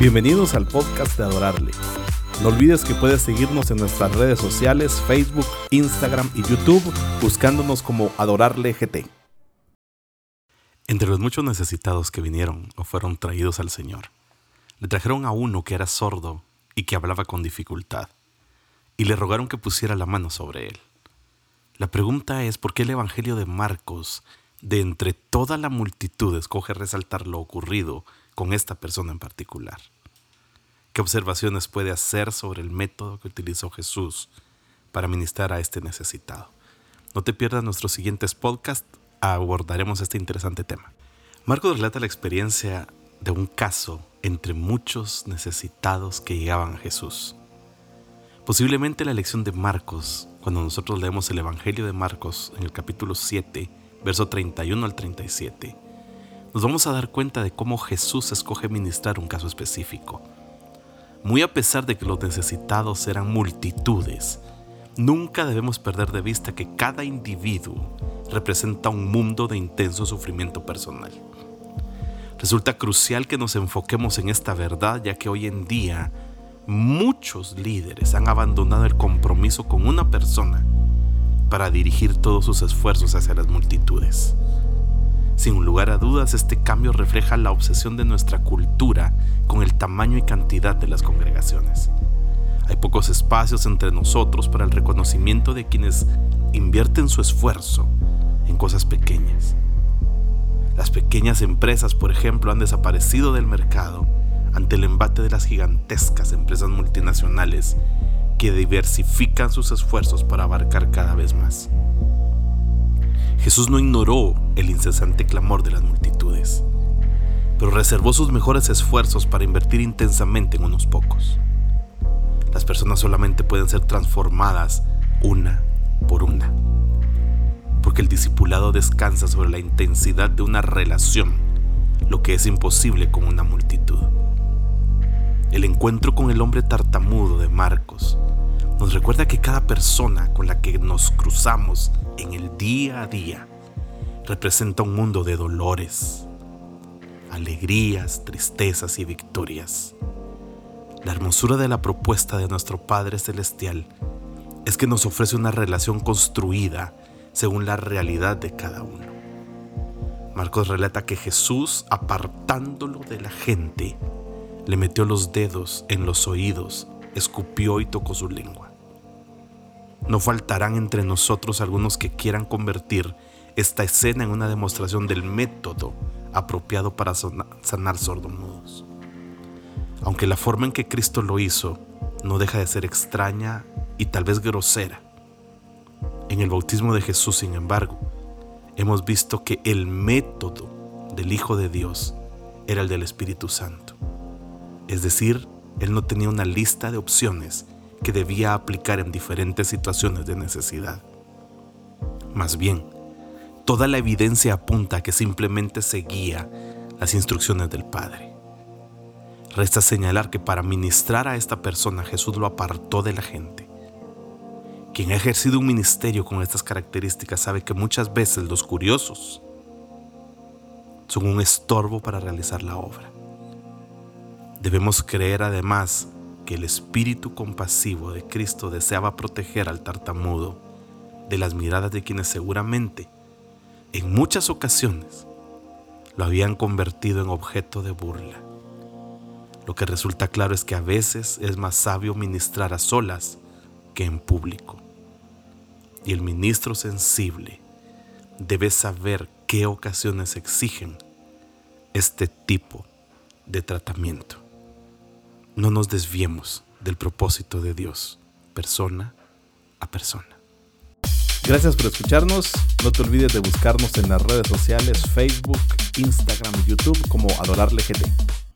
Bienvenidos al podcast de Adorarle. No olvides que puedes seguirnos en nuestras redes sociales, Facebook, Instagram y YouTube, buscándonos como Adorarle GT. Entre los muchos necesitados que vinieron o fueron traídos al Señor, le trajeron a uno que era sordo y que hablaba con dificultad, y le rogaron que pusiera la mano sobre él. La pregunta es por qué el Evangelio de Marcos, de entre toda la multitud, escoge resaltar lo ocurrido con esta persona en particular. ¿Qué observaciones puede hacer sobre el método que utilizó Jesús para ministrar a este necesitado? No te pierdas nuestros siguientes podcasts, abordaremos este interesante tema. Marcos relata la experiencia de un caso entre muchos necesitados que llegaban a Jesús. Posiblemente la lección de Marcos, cuando nosotros leemos el Evangelio de Marcos en el capítulo 7, verso 31 al 37, nos vamos a dar cuenta de cómo Jesús escoge ministrar un caso específico. Muy a pesar de que los necesitados eran multitudes, nunca debemos perder de vista que cada individuo representa un mundo de intenso sufrimiento personal. Resulta crucial que nos enfoquemos en esta verdad ya que hoy en día muchos líderes han abandonado el compromiso con una persona para dirigir todos sus esfuerzos hacia las multitudes. Sin lugar a dudas, este cambio refleja la obsesión de nuestra cultura con el tamaño y cantidad de las congregaciones. Hay pocos espacios entre nosotros para el reconocimiento de quienes invierten su esfuerzo en cosas pequeñas. Las pequeñas empresas, por ejemplo, han desaparecido del mercado ante el embate de las gigantescas empresas multinacionales que diversifican sus esfuerzos para abarcar cada vez más. Jesús no ignoró el incesante clamor de las multitudes, pero reservó sus mejores esfuerzos para invertir intensamente en unos pocos. Las personas solamente pueden ser transformadas una por una, porque el discipulado descansa sobre la intensidad de una relación, lo que es imposible con una multitud. El encuentro con el hombre tartamudo de Marcos nos recuerda que cada persona con la que nos cruzamos en el día a día representa un mundo de dolores, alegrías, tristezas y victorias. La hermosura de la propuesta de nuestro Padre Celestial es que nos ofrece una relación construida según la realidad de cada uno. Marcos relata que Jesús, apartándolo de la gente, le metió los dedos en los oídos, escupió y tocó su lengua. No faltarán entre nosotros algunos que quieran convertir esta escena en una demostración del método apropiado para sanar sordomudos. Aunque la forma en que Cristo lo hizo no deja de ser extraña y tal vez grosera. En el bautismo de Jesús, sin embargo, hemos visto que el método del Hijo de Dios era el del Espíritu Santo. Es decir, Él no tenía una lista de opciones que debía aplicar en diferentes situaciones de necesidad. Más bien, toda la evidencia apunta a que simplemente seguía las instrucciones del Padre. Resta señalar que para ministrar a esta persona Jesús lo apartó de la gente. Quien ha ejercido un ministerio con estas características sabe que muchas veces los curiosos son un estorbo para realizar la obra. Debemos creer además que el espíritu compasivo de Cristo deseaba proteger al tartamudo de las miradas de quienes seguramente, en muchas ocasiones, lo habían convertido en objeto de burla. Lo que resulta claro es que a veces es más sabio ministrar a solas que en público. Y el ministro sensible debe saber qué ocasiones exigen este tipo de tratamiento no nos desviemos del propósito de Dios, persona a persona. Gracias por escucharnos. No te olvides de buscarnos en las redes sociales Facebook, Instagram y YouTube como Adorarle GT.